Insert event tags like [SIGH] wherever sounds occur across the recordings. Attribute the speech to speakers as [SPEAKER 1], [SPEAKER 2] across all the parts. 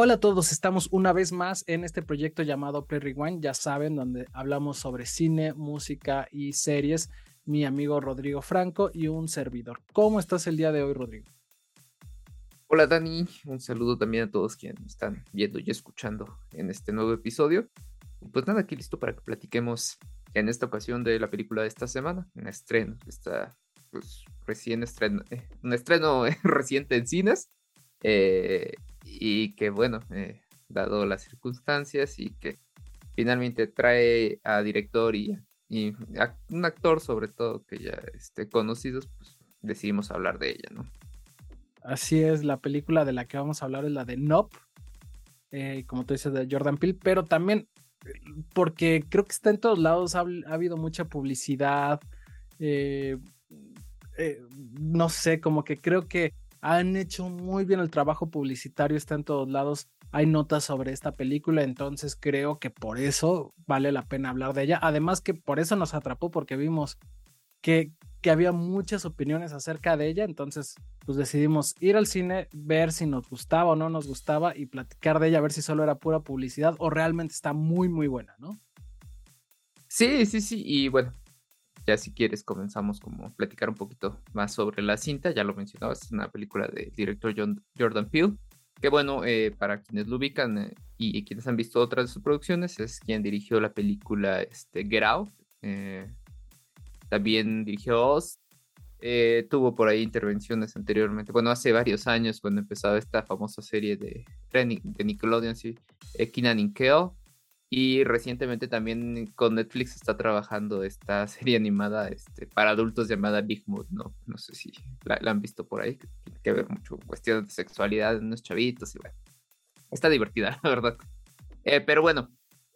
[SPEAKER 1] Hola a todos, estamos una vez más en este proyecto llamado Play Rewind, ya saben, donde hablamos sobre cine, música y series. Mi amigo Rodrigo Franco y un servidor. ¿Cómo estás el día de hoy, Rodrigo?
[SPEAKER 2] Hola Dani, un saludo también a todos quienes están viendo y escuchando en este nuevo episodio. Pues nada, aquí listo para que platiquemos en esta ocasión de la película de esta semana, un estreno, está pues recién estreno, eh, un estreno [LAUGHS] reciente en cines. Eh, y que bueno, eh, dado las circunstancias y que finalmente trae a director y, y a un actor sobre todo que ya esté conocidos, pues decidimos hablar de ella, ¿no?
[SPEAKER 1] Así es, la película de la que vamos a hablar es la de Nope, eh, como tú dices, de Jordan Peele, pero también porque creo que está en todos lados, ha, habido mucha publicidad, eh, no sé, como que creo que han hecho muy bien el trabajo publicitario, está en todos lados. Hay notas sobre esta película, entonces creo que por eso vale la pena hablar de ella. Además que por eso nos atrapó, porque vimos que, que había muchas opiniones acerca de ella, entonces pues decidimos ir al cine, ver si nos gustaba o no nos gustaba y platicar de ella, ver si solo era pura publicidad o realmente está muy, muy buena, ¿no?
[SPEAKER 2] Sí, sí, sí, y bueno, ya si quieres comenzamos como platicar un poquito más sobre la cinta, ya lo mencionabas, es una película del director John, Jordan Peele, que bueno, eh, para quienes lo ubican eh, y, quienes han visto otras de sus producciones, es quien dirigió la película este, Get Out, eh, también dirigió Oz, tuvo por ahí intervenciones anteriormente, bueno, hace varios años cuando empezaba esta famosa serie de, de Nickelodeon, sí, Keenan y Kel, y recientemente también con Netflix está trabajando esta [LAUGHS] serie animada este, para adultos llamada Big Mood, ¿no? No sé si la, han visto por ahí, tiene que ver mucho cuestiones de sexualidad en unos chavitos y bueno. Está divertida, [LAUGHS] la verdad. Eh, pero bueno,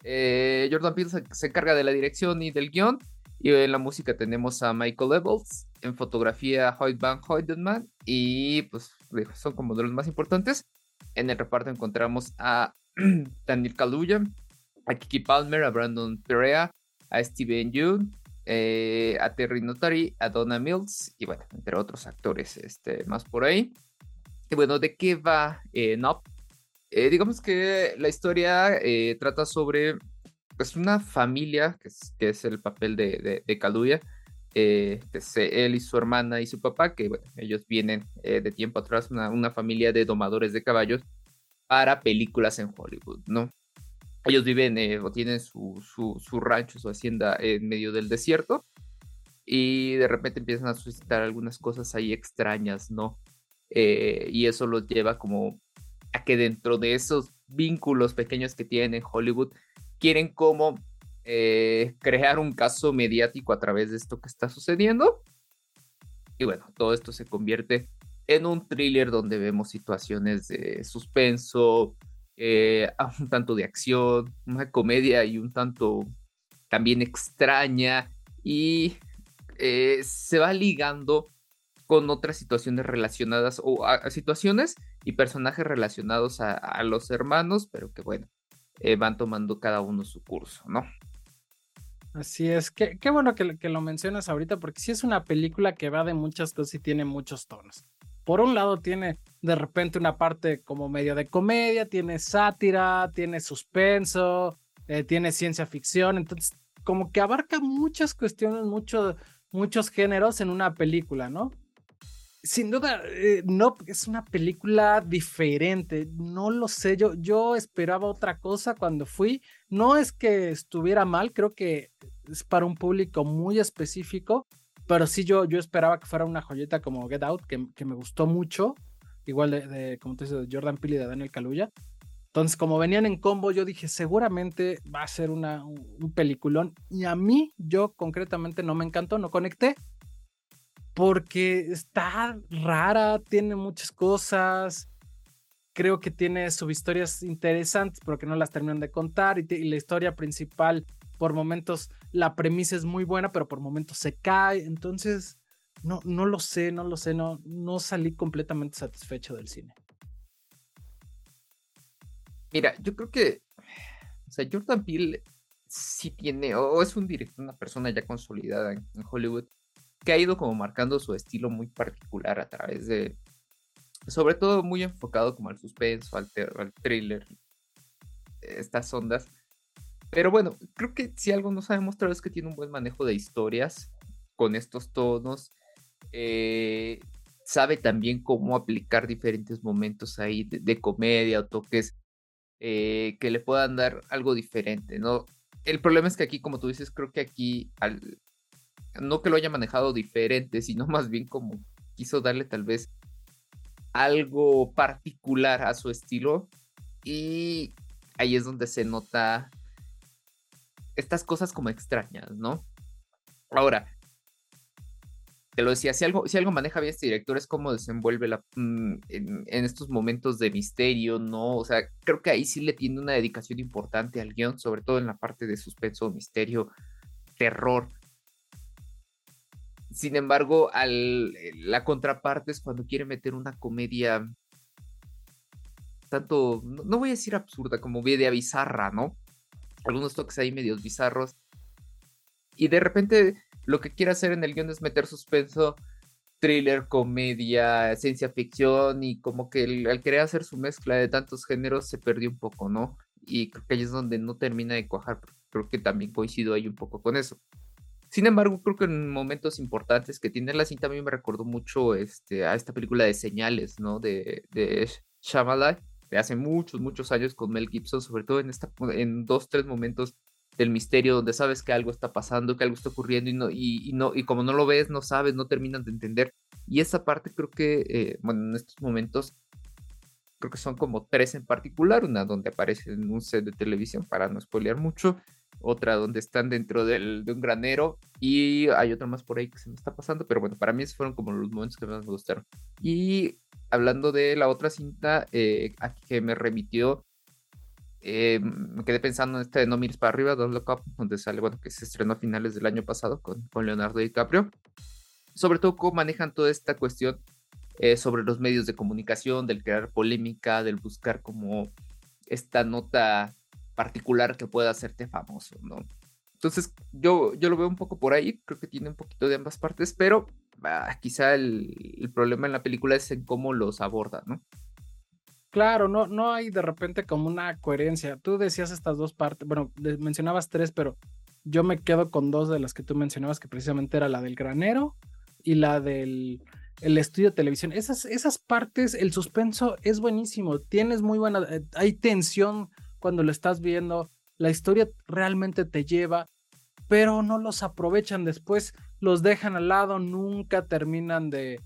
[SPEAKER 2] eh, Jordan Peele se, encarga de la dirección y del guion. Y en la música tenemos a Michael Evans, en fotografía Hoyt Van Hoydenman y pues son como de los más importantes. En el reparto encontramos a [CLEARS THROAT] Daniel Kaluuya, a Kiki Palmer, a Brandon Perea, a Steven Yeun, eh, a Terry Notary, a Donna Mills y bueno, entre otros actores este, más por ahí. Y bueno, ¿de qué va eh, Nop? Eh, digamos que la historia trata sobre pues, una familia, que es, que es el papel de, de, de Kaluuya, él y su hermana y su papá, que bueno, ellos vienen de tiempo atrás, una, una familia de domadores de caballos para películas en Hollywood, ¿no? Ellos viven eh, o tienen su, su, rancho, su hacienda en medio del desierto y de repente empiezan a suscitar algunas cosas ahí extrañas, ¿no? Eh, y eso los lleva como a que dentro de esos vínculos pequeños que tienen en Hollywood, quieren como eh, crear un caso mediático a través de esto que está sucediendo. Y bueno, todo esto se convierte en un thriller donde vemos situaciones de suspenso, eh, [LAUGHS] un tanto de acción, una comedia y un tanto también extraña y eh, se va ligando con otras situaciones relacionadas o a, situaciones y personajes relacionados a, los hermanos, pero que bueno, eh, van tomando cada uno su curso, ¿no?
[SPEAKER 1] Así es, qué, qué bueno que, que, lo mencionas ahorita, porque sí es una película que va de muchas cosas y tiene muchos tonos por un lado tiene de repente una parte como medio de comedia, tiene sátira, tiene suspenso, eh, tiene ciencia ficción, entonces como que abarca muchas cuestiones, muchos géneros en una película, ¿no? Sin duda, eh, no, es una película diferente, no lo sé, yo, yo esperaba otra cosa cuando fui, no es que estuviera mal, creo que es para un público muy específico, pero sí, yo, yo esperaba que fuera una joyeta como Get Out, que, que me gustó mucho. Igual de, como tú dices, de Jordan Peele y de Daniel Kaluuya. Entonces, como venían en combo, yo dije, seguramente va a ser una, un, peliculón. Y a mí, yo concretamente no me encantó, no conecté. Porque está rara, tiene muchas cosas. Creo que tiene subhistorias interesantes, pero que no las terminan de contar. Y, y la historia principal por momentos la premisa es muy buena, pero por momentos se cae. Entonces, no, no lo sé, no lo sé, no, no salí completamente satisfecho del cine.
[SPEAKER 2] Mira, yo creo que, o sea, Jordan Peele sí tiene, o es un director, una persona ya consolidada en, Hollywood, que ha ido como marcando su estilo muy particular a través de, sobre todo muy enfocado como al suspenso, al, al thriller, estas ondas. Pero bueno, creo que si algo nos ha demostrado es que tiene un buen manejo de historias con estos tonos. Eh, sabe también cómo aplicar diferentes momentos ahí de, comedia o toques eh, que le puedan dar algo diferente, ¿no? El problema es que aquí, como tú dices, creo que aquí, al, no que lo haya manejado diferente, sino [LAUGHS] más bien como quiso darle tal vez algo particular a su estilo y ahí es donde se nota estas cosas como extrañas, ¿no? Ahora, te lo decía, si algo, si algo maneja bien este director es cómo desenvuelve la, mm, en, estos momentos de misterio, ¿no? O sea, creo que ahí sí le tiene una dedicación importante al guion, sobre todo en la parte de suspenso, misterio, terror. Sin embargo, eh, la contraparte es cuando quiere meter una comedia tanto, no, voy a decir absurda, como media bizarra, ¿no? Algunos toques ahí medios bizarros. Y de repente lo que quiere hacer en el guion es meter suspenso, thriller, comedia, ciencia ficción y como que al querer hacer su mezcla de tantos géneros se perdió un poco, ¿no? Y creo que ahí es donde no termina de cuajar, creo que también coincido ahí un poco con eso. Sin embargo, creo que en momentos importantes que tiene la cinta a mí me recordó mucho este, a esta película de señales, ¿no? De, de Shyamalan, de hace muchos, muchos años con Mel Gibson, sobre todo en, esta, en dos, tres momentos del misterio donde sabes que algo está pasando, que algo está ocurriendo y no y, no y como no lo ves, no sabes, no terminan de entender. Y esa parte creo que eh, bueno, en estos momentos creo que son como tres en particular, una donde aparece en un set de televisión para no spoilear mucho, otra donde están dentro del, de un granero y hay otra más por ahí que se me está pasando, pero bueno, para mí esos fueron como los momentos que más me gustaron. Y hablando de la otra cinta eh, que me remitió, eh, me quedé pensando en este de No Mires para Arriba, Don't Look Up, donde sale, bueno, que se estrenó a finales del año pasado con, con Leonardo DiCaprio. Sobre todo cómo manejan toda esta cuestión eh, sobre los medios de comunicación, del crear polémica, del buscar como esta nota particular que pueda hacerte famoso, ¿no? Entonces yo, yo lo veo un poco por ahí, creo que tiene un poquito de ambas partes, pero quizá el, el, problema en la película es en cómo los aborda, ¿no?
[SPEAKER 1] Claro, no, no hay de repente como una coherencia. Tú decías estas dos partes, bueno, mencionabas tres, pero yo me quedo con dos de las que tú mencionabas, que precisamente era la del granero y la del el estudio de televisión. Esas, esas partes, el suspenso es buenísimo. Tienes muy buena, eh, hay tensión cuando lo estás viendo. La historia realmente te lleva, pero no los aprovechan después, los dejan al lado, nunca terminan de,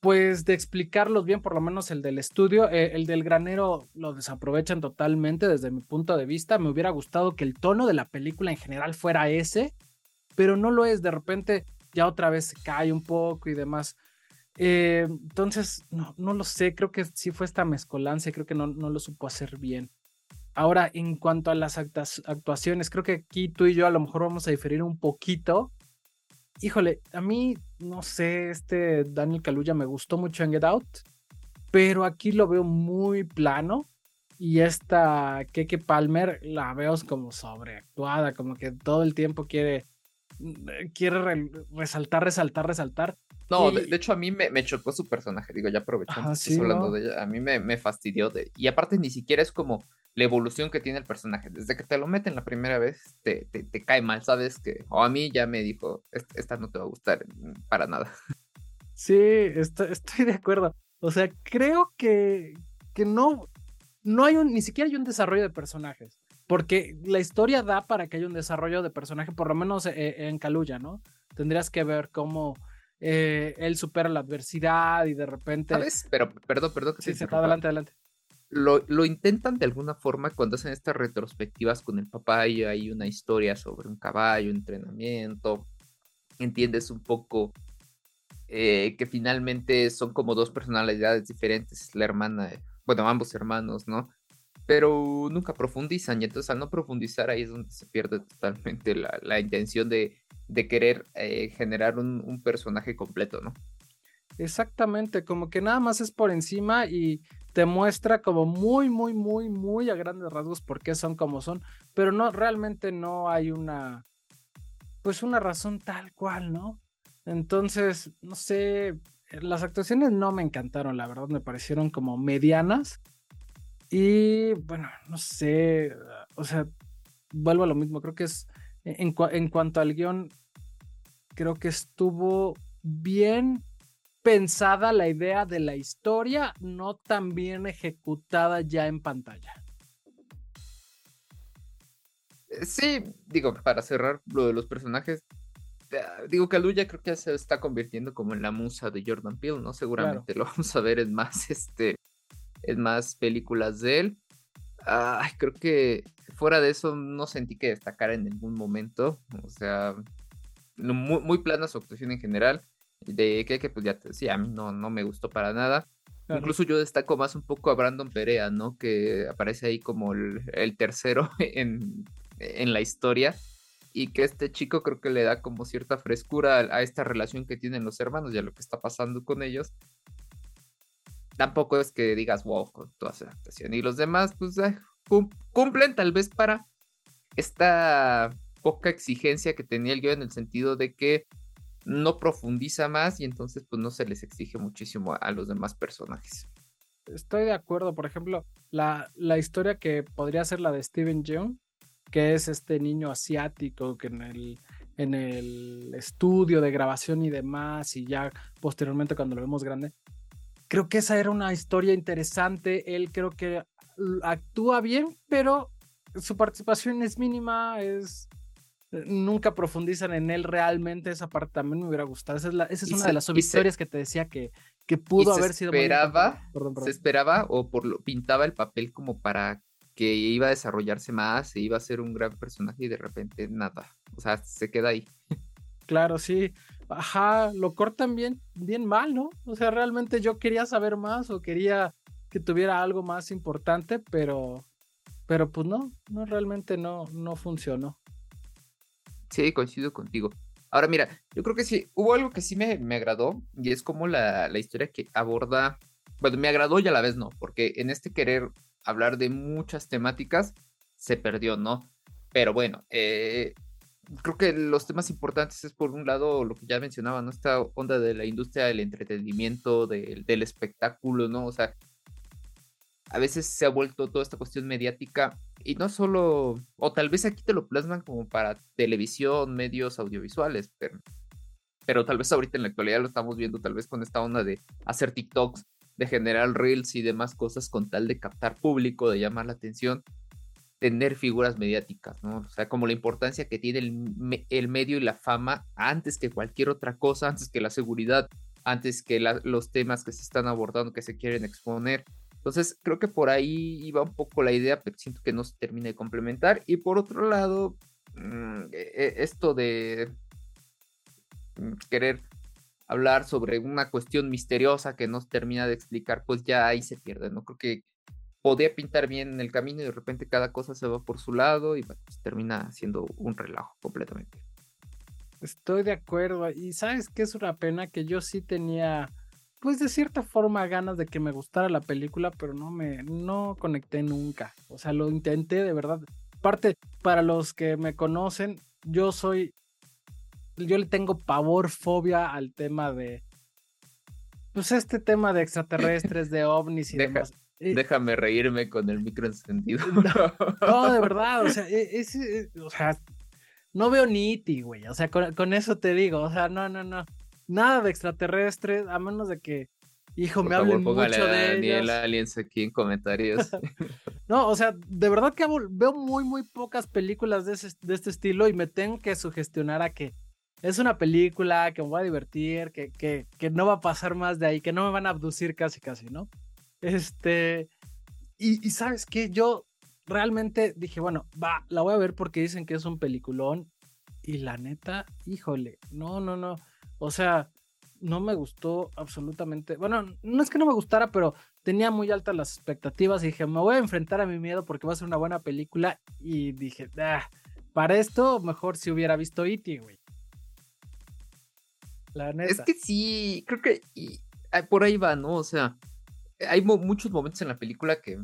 [SPEAKER 1] pues de explicarlos bien, por lo menos el del estudio, eh, el del granero lo desaprovechan totalmente desde mi punto de vista. Me hubiera gustado que el tono de la película en general fuera ese, pero no lo es. De repente ya otra vez cae un poco y demás. Eh, entonces, no, no lo sé, creo que sí fue esta mezcolanza, creo que no, no lo supo hacer bien. Ahora, en cuanto a las actuaciones, creo que aquí tú y yo a lo mejor vamos a diferir un poquito híjole, a mí, no sé, este Daniel Kaluuya me gustó mucho en Get Out, pero aquí lo veo muy plano. Y esta Keke Palmer la veo como sobreactuada, como que todo el tiempo quiere, quiere resaltar, resaltar, resaltar.
[SPEAKER 2] No, de, hecho a mí me, chocó su personaje, digo, ya aprovechando hablando de ella, a mí me, me fastidió. De, y aparte ni siquiera es como la evolución que tiene el personaje. Desde que te lo meten la primera vez, te, te, cae mal, ¿sabes? Que, o a mí ya me dijo, esta no te va a gustar para nada.
[SPEAKER 1] Sí, estoy, estoy de acuerdo. O sea, creo que, que no, no hay un, ni siquiera hay un desarrollo de personajes. Porque la historia da para que haya un desarrollo de personaje, por lo menos eh, en Caluya, ¿no? Tendrías que ver cómo eh, él supera la adversidad y de repente.
[SPEAKER 2] ¿Sabes? Pero, perdón, perdón que
[SPEAKER 1] sí, se adelante, adelante
[SPEAKER 2] lo, intentan de alguna forma cuando hacen estas retrospectivas con el papá y hay una historia sobre un caballo, entrenamiento, entiendes un poco eh, que finalmente son como dos personalidades diferentes, la hermana, bueno, ambos hermanos, ¿no? Pero nunca profundizan y entonces al no profundizar ahí es donde se pierde totalmente la, intención de, querer eh, generar un, un personaje completo, ¿no?
[SPEAKER 1] Exactamente, como que nada más es por encima y te muestra como muy, muy, muy, muy a grandes rasgos por qué son como son, pero no, realmente no hay una, pues una razón tal cual, ¿no? Entonces, no sé, las actuaciones no me encantaron, la verdad, me parecieron como medianas. Y bueno, no sé, o sea, vuelvo a lo mismo, creo que es, en, en cuanto al guion, creo que estuvo bien pensada la idea de la historia, no tan bien ejecutada ya en pantalla.
[SPEAKER 2] Eh, sí, digo, para cerrar lo de los personajes, ah, digo que Aluya creo que se está convirtiendo como en la musa de Jordan Peele, ¿no? Seguramente lo vamos a ver en más, este, en más películas de él. Ay, creo que fuera de eso no sentí que destacara en ningún momento. O sea, muy, muy plana su actuación en general. De que, que pues ya te decía, a mí no, no me gustó para nada. Incluso yo destaco más un poco a Brandon Perea, ¿no? Que aparece ahí como el, tercero [LAUGHS] en, en, la historia. Y que este chico creo que le da como cierta frescura a, esta relación que tienen los hermanos y a lo que está pasando con ellos. Tampoco es que digas wow con toda esa actuación. Y los demás, pues cumplen tal vez para esta poca exigencia que tenía el guion en el sentido de que no profundiza más y entonces pues no se les exige muchísimo a, los demás personajes.
[SPEAKER 1] Estoy de acuerdo, por ejemplo, la, la historia que podría ser la de Steven Yeun, que es este niño asiático que en el, en el estudio de grabación y demás, y ya posteriormente cuando lo vemos grande, creo que esa era una historia interesante, él creo que actúa bien, pero su participación es mínima, es nunca profundizan en él realmente. Esa parte también me hubiera gustado. Esa es, una de las subhistorias que te decía que, que pudo haber sido.
[SPEAKER 2] Esperaba, Se esperaba o por lo, pintaba el papel como para que iba a desarrollarse más, se iba a ser un gran personaje y de repente nada. O sea, se queda ahí.
[SPEAKER 1] Claro, sí. Ajá, lo cortan bien, bien mal, ¿no? O sea, realmente yo quería saber más o quería que tuviera algo más importante, pero, pero pues no, no realmente no, no funcionó.
[SPEAKER 2] Sí, coincido contigo. Ahora mira, yo creo que sí, hubo algo que sí me, me agradó y es como la, la, historia que aborda, bueno, me agradó y a la vez no, porque en este querer hablar de muchas temáticas se perdió, ¿no? Pero bueno, eh, creo que los temas importantes es por un lado lo que ya mencionaba, ¿no? Esta onda de la industria del entretenimiento, del, del espectáculo, ¿no? O sea, a veces se ha vuelto toda esta cuestión mediática y no solo, o tal vez aquí te lo plasman como para televisión, medios audiovisuales, pero, pero tal vez ahorita en la actualidad lo estamos viendo tal vez con esta onda de hacer TikToks, de generar reels y demás cosas con tal de captar público, de llamar la atención, tener figuras mediáticas, ¿no? O sea, como la importancia que tiene el, el medio y la fama antes que cualquier otra cosa, antes que la seguridad, antes que los temas que se están abordando, que se quieren exponer. Entonces, creo que por ahí iba un poco la idea, pero siento que no se termina de complementar. Y por otro lado, mm, e, e, esto de mm, querer hablar sobre una cuestión misteriosa que no se termina de explicar, pues ya ahí se pierde, ¿no? Creo que podía pintar bien en el camino y de repente cada cosa se va por su lado y pues, termina siendo un relajo completamente.
[SPEAKER 1] Estoy de acuerdo. Y sabes que es una pena que yo sí tenía pues de cierta forma ganas de que me gustara la película, pero no me, no conecté nunca. O sea, lo intenté de verdad. Aparte, para los que me conocen, yo soy, yo le tengo pavor, fobia al tema de, pues este tema de extraterrestres, de ovnis y demás.
[SPEAKER 2] Déjame reírme con el micro encendido. [LAUGHS]
[SPEAKER 1] No, de verdad, o sea, e, e, o sea, no veo ni iti, güey. O sea, con, con, eso te digo, o sea, no, no, no nada de extraterrestres, a menos de que, hijo, me hablen mucho de Daniel
[SPEAKER 2] Aliens aquí en comentarios. [LAUGHS]
[SPEAKER 1] no, o sea, de verdad que veo muy, muy pocas películas de, este estilo y me tengo que sugestionar a que es una película que me voy a divertir, que, que, que no va a pasar más de ahí, que no me van a abducir casi, casi, ¿no? Este, y, y sabes qué, yo realmente dije, bueno, va, la voy a ver porque dicen que es un peliculón. Y la neta, híjole, no, no, no. O sea, no me gustó absolutamente. Bueno, no es que no me gustara, pero tenía muy altas las expectativas y dije, me voy a enfrentar a mi miedo porque va a ser una buena película. Y dije, ah, para esto, mejor si hubiera visto E.T., güey.
[SPEAKER 2] La neta. Es que sí, creo que por ahí va, ¿no? O sea, hay muchos momentos en la película que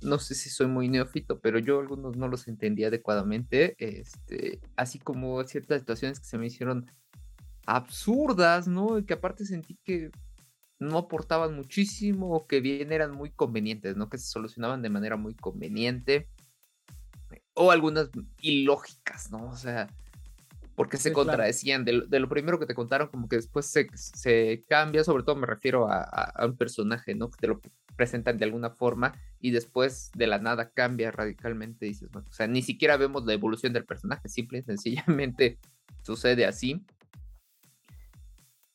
[SPEAKER 2] no sé si soy muy neófito, pero yo algunos no los entendí adecuadamente. Este, así como ciertas situaciones que se me hicieron absurdas, ¿no? Y que aparte sentí que no aportaban muchísimo o que bien eran muy convenientes, ¿no? Que se solucionaban de manera muy conveniente. O algunas ilógicas, ¿no? O sea, porque se contradecían. De, lo primero que te contaron, como que después se, cambia, sobre todo me refiero a, un personaje, ¿no? Que te lo presentan de alguna forma y después de la nada cambia radicalmente. Dices, bueno, o sea, ni siquiera vemos la evolución del personaje, simple y sencillamente [LAUGHS] sucede así.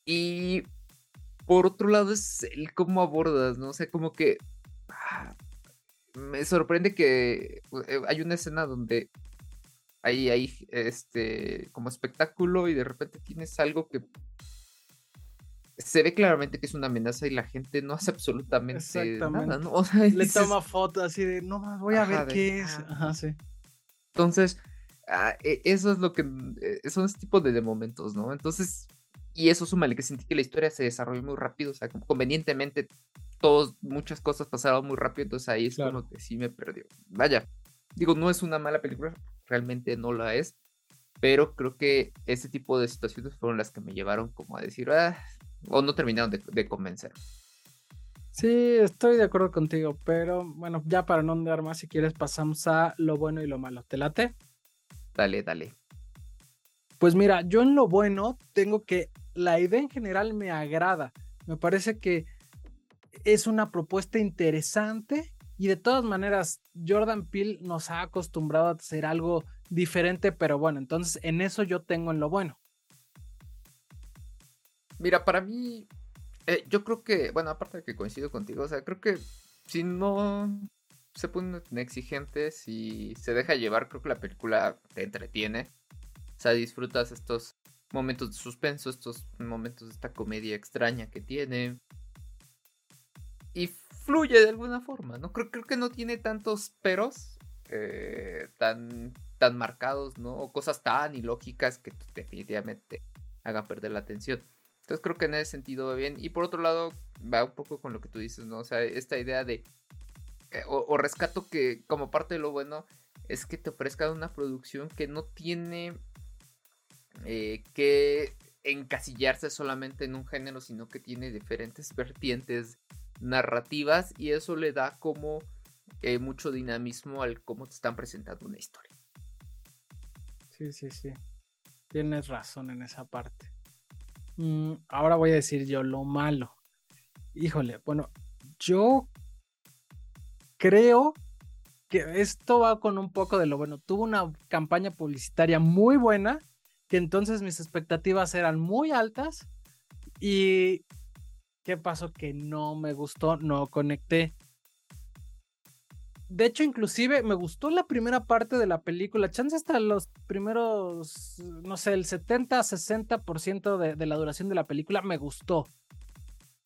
[SPEAKER 2] Y por otro lado es el cómo abordas, ¿no? O sea, como que ah, me sorprende que eh, hay una escena donde hay, hay este como espectáculo y de repente tienes algo que se ve claramente que es una amenaza y la gente no hace absolutamente nada, ¿no? [LAUGHS]
[SPEAKER 1] O sea, Le toma fotos así de, no más, voy a ver qué es. Ah, Ajá, sí.
[SPEAKER 2] Entonces, ah, e, eso es lo que eh, son ese tipo de, momentos, ¿no? Entonces, y eso súmale que sentí que la historia se desarrolló muy rápido, o sea, convenientemente, todos, muchas cosas pasaron muy rápido, entonces ahí es como que sí me perdió. Vaya, digo, no es una mala película, realmente no la es, pero creo que ese tipo de situaciones fueron las que me llevaron como a decir, ah, o no terminaron de, de convencer.
[SPEAKER 1] Sí, estoy de acuerdo contigo, pero bueno, ya para no andar más, si quieres pasamos a lo bueno y lo malo. ¿Te late?
[SPEAKER 2] Dale, dale.
[SPEAKER 1] Pues mira, yo en lo bueno tengo que la idea en general me agrada. Me parece que es una propuesta interesante y de todas maneras Jordan Peele nos ha acostumbrado a hacer algo diferente, pero bueno, entonces en eso yo tengo en lo bueno.
[SPEAKER 2] Mira, para mí, eh, yo creo que, bueno, aparte de que coincido contigo, o sea, creo que si no se pone exigente, si se deja llevar, creo que la película te entretiene. O sea, disfrutas estos momentos de suspenso, estos momentos de esta comedia extraña que tiene. Y fluye de alguna forma, ¿no? Creo, creo que no tiene tantos peros eh, tan, tan marcados, ¿no? O cosas tan ilógicas que definitivamente hagan perder la atención. Entonces creo que en ese sentido va bien. Y por otro lado, va un poco con lo que tú dices, ¿no? O sea, esta idea de... Eh, o, rescato que como parte de lo bueno es que te ofrezca una producción que no tiene eh, que encasillarse solamente en un género, sino que tiene diferentes vertientes narrativas y eso le da como eh, mucho dinamismo al cómo te están presentando una historia.
[SPEAKER 1] Sí, sí, sí. Tienes razón en esa parte. Mm, ahora voy a decir yo lo malo. Híjole, bueno, yo creo que esto va con un poco de lo bueno. Tuvo una campaña publicitaria muy buena que entonces mis expectativas eran muy altas y ¿qué pasó? Que no me gustó, no conecté. De hecho, inclusive me gustó la primera parte de la película. Chance hasta los primeros, no sé, el 70-60% de, de la duración de la película me gustó.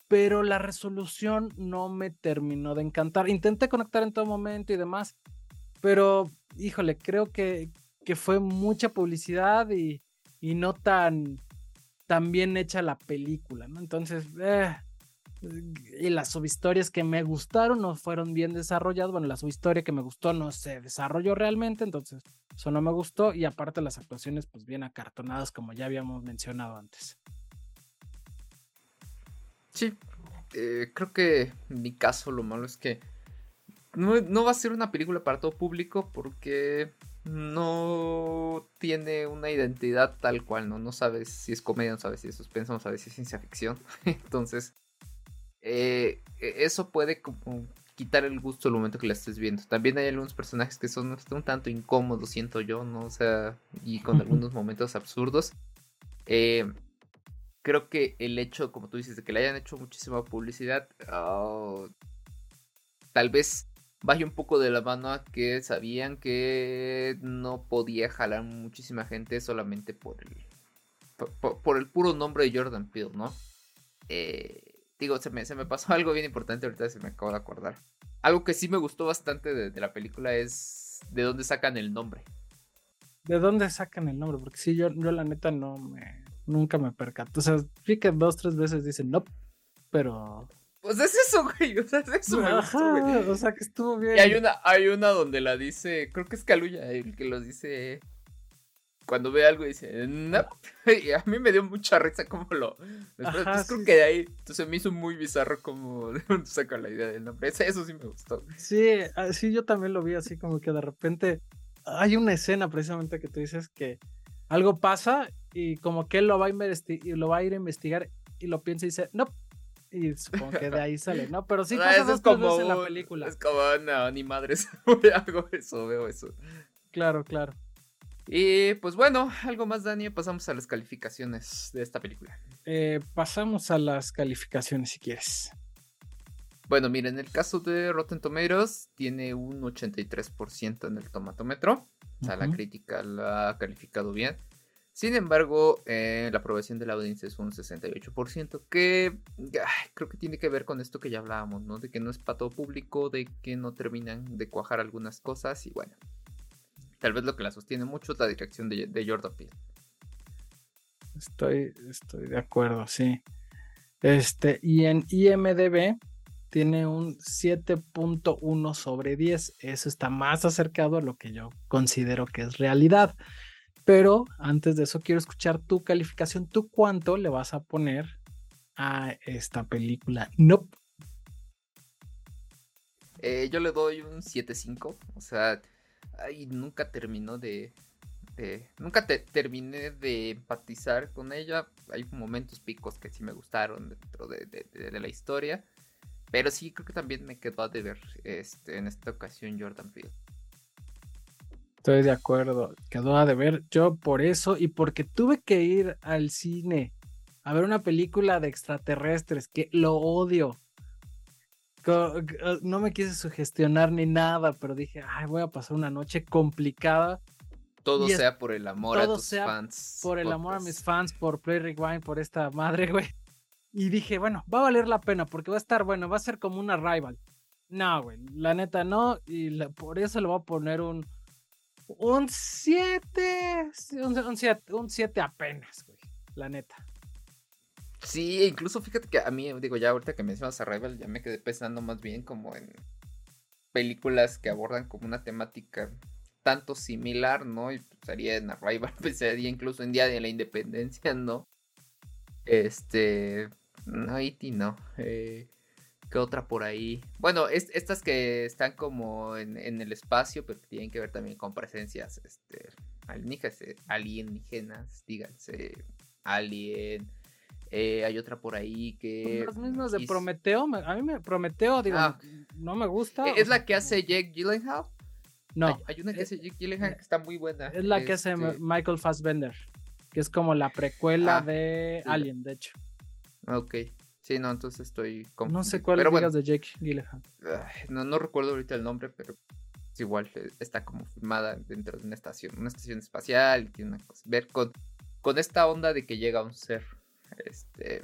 [SPEAKER 1] Pero la resolución no me terminó de encantar. Intenté conectar en todo momento y demás. Pero, híjole, creo que, que fue mucha publicidad y, y no tan, tan bien hecha la película, ¿no? Entonces, eh, y las subhistorias que me gustaron no fueron bien desarrolladas. Bueno, la subhistoria que me gustó no se desarrolló realmente, entonces eso no me gustó. Y aparte las actuaciones, pues bien acartonadas, como ya habíamos mencionado antes.
[SPEAKER 2] Sí, eh, creo que en mi caso lo malo es que no, no va a ser una película para todo público porque no tiene una identidad tal cual, ¿no? No sabes si es comedia, no sabes si es suspenso, no sabes si es ciencia ficción. [LAUGHS] Entonces, eh, e, eso puede como quitar el gusto el momento que la estés viendo. También hay algunos personajes que son un tanto incómodos, siento yo, ¿no? O sea, y con [LAUGHS] algunos momentos absurdos. Eh, creo que el hecho, como tú dices, de que le hayan hecho muchísima publicidad, oh, tal vez vaya un poco de la mano a que sabían que no podía jalar muchísima gente solamente por el por, el puro nombre de Jordan Peele, ¿no? Eh, digo, se me, se me pasó [LAUGHS] algo bien importante, ahorita se me acabo de acordar. Algo que sí me gustó bastante de, la película es de dónde sacan el nombre.
[SPEAKER 1] ¿De dónde sacan el nombre? Porque sí, yo, yo la neta no me, nunca me percato. O sea, sí que dos, tres veces dicen no, pero
[SPEAKER 2] pues es eso, güey. O sea, es eso,
[SPEAKER 1] O sea, que estuvo bien.
[SPEAKER 2] Y hay una, hay una donde la dice, creo que es Caluya el que lo dice. cuando ve algo dice, no. [LAUGHS] Y a mí me dio mucha risa como lo. Después, creo que de ahí. Entonces me hizo muy bizarro como [LAUGHS] de dónde saca la idea del nombre. Eso sí me gustó.
[SPEAKER 1] Sí, ah, sí, yo también lo vi así como que de repente hay una escena precisamente que tú dices que algo pasa y como que él lo va a, y lo va a ir a investigar y lo piensa y dice, no. Y supongo que de ahí sale, ¿no? Pero sí pasa dos como, veces en la película.
[SPEAKER 2] Es como, no, ni madres, [LAUGHS] hago eso, veo eso.
[SPEAKER 1] Claro, claro.
[SPEAKER 2] Y pues bueno, algo más, Dani, pasamos a las calificaciones de esta película.
[SPEAKER 1] Eh, pasamos a las calificaciones si quieres.
[SPEAKER 2] Bueno, miren, en el caso de Rotten Tomatoes tiene un 83% en el tomatómetro. O sea, la crítica la ha calificado bien. Sin embargo, eh, la aprobación de la audiencia es un 68%, que creo que tiene que ver con esto que ya hablábamos, ¿no? De que no es para todo público, de que no terminan de cuajar algunas cosas y bueno, tal vez lo que la sostiene mucho es la dirección de, Jordan Peele.
[SPEAKER 1] Estoy, estoy de acuerdo, sí. Este, y en IMDB tiene un 7.1 sobre 10. Eso está más acercado a lo que yo considero que es realidad. Pero antes de eso quiero escuchar tu calificación. ¿Tú cuánto le vas a poner a esta película? Nope.
[SPEAKER 2] Eh, yo le doy un 7.5. O sea, nunca terminó de, nunca te, terminé de empatizar con ella. Hay momentos picos que sí me gustaron dentro de, la historia. Pero sí creo que también me quedó a deber este, en esta ocasión Jordan Peele.
[SPEAKER 1] Estoy de acuerdo, quedó a deber yo por eso y porque tuve que ir al cine a ver una película de extraterrestres que lo odio. No me quise sugestionar ni nada, pero dije, ay, voy a pasar una noche complicada.
[SPEAKER 2] Todo sea por el amor a tus fans.
[SPEAKER 1] Por el amor a mis fans, por Play Rewind, por esta madre, [LAUGHS] güey. Y dije, bueno, va a valer la pena porque va a estar bueno, va a ser como una rival. No, güey, la neta no. Y por eso le voy a poner un un 7. Un 7 apenas, güey. La neta.
[SPEAKER 2] Sí, incluso fíjate que a mí, digo, ya ahorita que mencionas a Rival, ya me quedé pensando más bien como en películas que abordan como una temática tanto similar, ¿no? Y pensaría en Arrival, [LAUGHS] pensaría incluso en Día de la Independencia, ¿no? Este. No, E.T. no. Eh, ¿Qué otra por ahí? Bueno, estas que están como en, el espacio, pero que tienen que ver también con presencias este, alienígenas, eh, alienígenas díganse, alien. Eh, hay otra por ahí que.
[SPEAKER 1] Los mismos de Prometeo. A mí me Prometeo, digo, ah. no me gusta.
[SPEAKER 2] ¿Es la que hace Jake Gyllenhaal? No. Hay, una que hace Jake Gyllenhaal que está muy buena.
[SPEAKER 1] Es la que hace este Michael Fassbender, que es como la precuela ah, de Alien, de hecho.
[SPEAKER 2] Ok. Sí, no, entonces estoy
[SPEAKER 1] No sé cuál es de Jake Gyllenhaal.
[SPEAKER 2] No, no recuerdo ahorita el nombre, pero es igual eh, está como filmada dentro de una estación, una estación espacial, y tiene una cosa ver con, con esta onda de que llega un ser este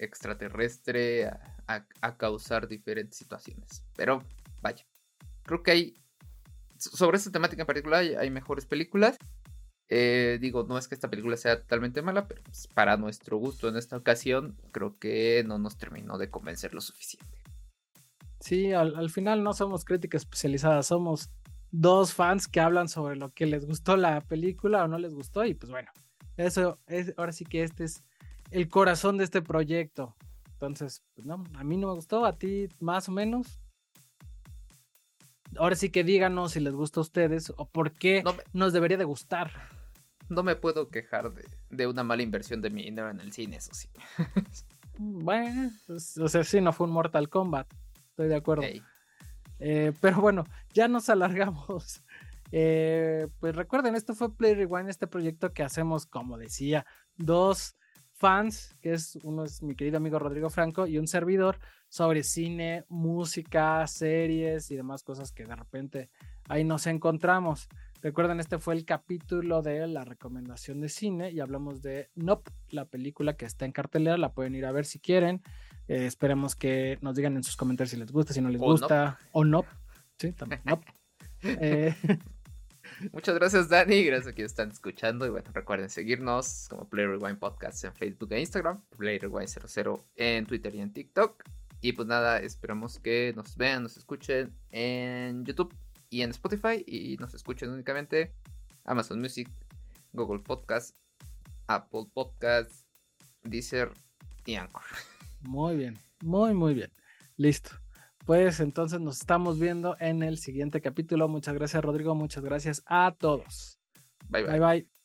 [SPEAKER 2] extraterrestre a, a causar diferentes situaciones. Pero vaya, creo que hay sobre esta temática en particular hay mejores películas. Eh, digo, no es que esta película sea totalmente mala, pero pues, para nuestro gusto en esta ocasión, creo que no nos terminó de convencer lo suficiente.
[SPEAKER 1] Sí, al, final no somos críticas especializadas, somos dos fans que hablan sobre lo que les gustó la película o no les gustó, y pues bueno, eso es, ahora sí que este es el corazón de este proyecto. Entonces, pues no, a mí no me gustó, a ti más o menos. Ahora sí que díganos si les gusta a ustedes o por qué nos debería de gustar
[SPEAKER 2] no me puedo quejar de, una mala inversión de mi dinero en el cine, eso sí.
[SPEAKER 1] bueno, pues, o sea, sí, no fue un Mortal Kombat, estoy de acuerdo. Eh, pero bueno, ya nos alargamos. [LAUGHS] Eh, pues recuerden, esto fue Play Rewind, este proyecto que hacemos, como decía, dos fans, que es uno es mi querido amigo Rodrigo Franco y un servidor sobre cine, música, series y demás cosas que de repente ahí nos encontramos. Recuerden, este fue el capítulo de la recomendación de cine y hablamos de Nope, la película que está en cartelera, la pueden ir a ver si quieren. Eh, esperemos que nos digan en sus comentarios si les gusta, si no les gusta, o no. Sí, también. Nope. [LAUGHS]
[SPEAKER 2] Eh, [LAUGHS] Muchas gracias, Dani. Gracias a quienes están escuchando. Y bueno, recuerden seguirnos como Play Rewind Podcast en Facebook e Instagram, Play Rewind 00 en Twitter y en TikTok. Y pues nada, esperamos que nos vean, nos escuchen en YouTube y en Spotify y nos escuchen únicamente Amazon Music, Google Podcast, Apple Podcast, Deezer y Anchor.
[SPEAKER 1] Muy bien, muy, muy bien. Listo. Pues entonces nos estamos viendo en el siguiente capítulo. Muchas gracias, Rodrigo. Muchas gracias a todos.
[SPEAKER 2] Bye, bye.
[SPEAKER 1] Bye, bye.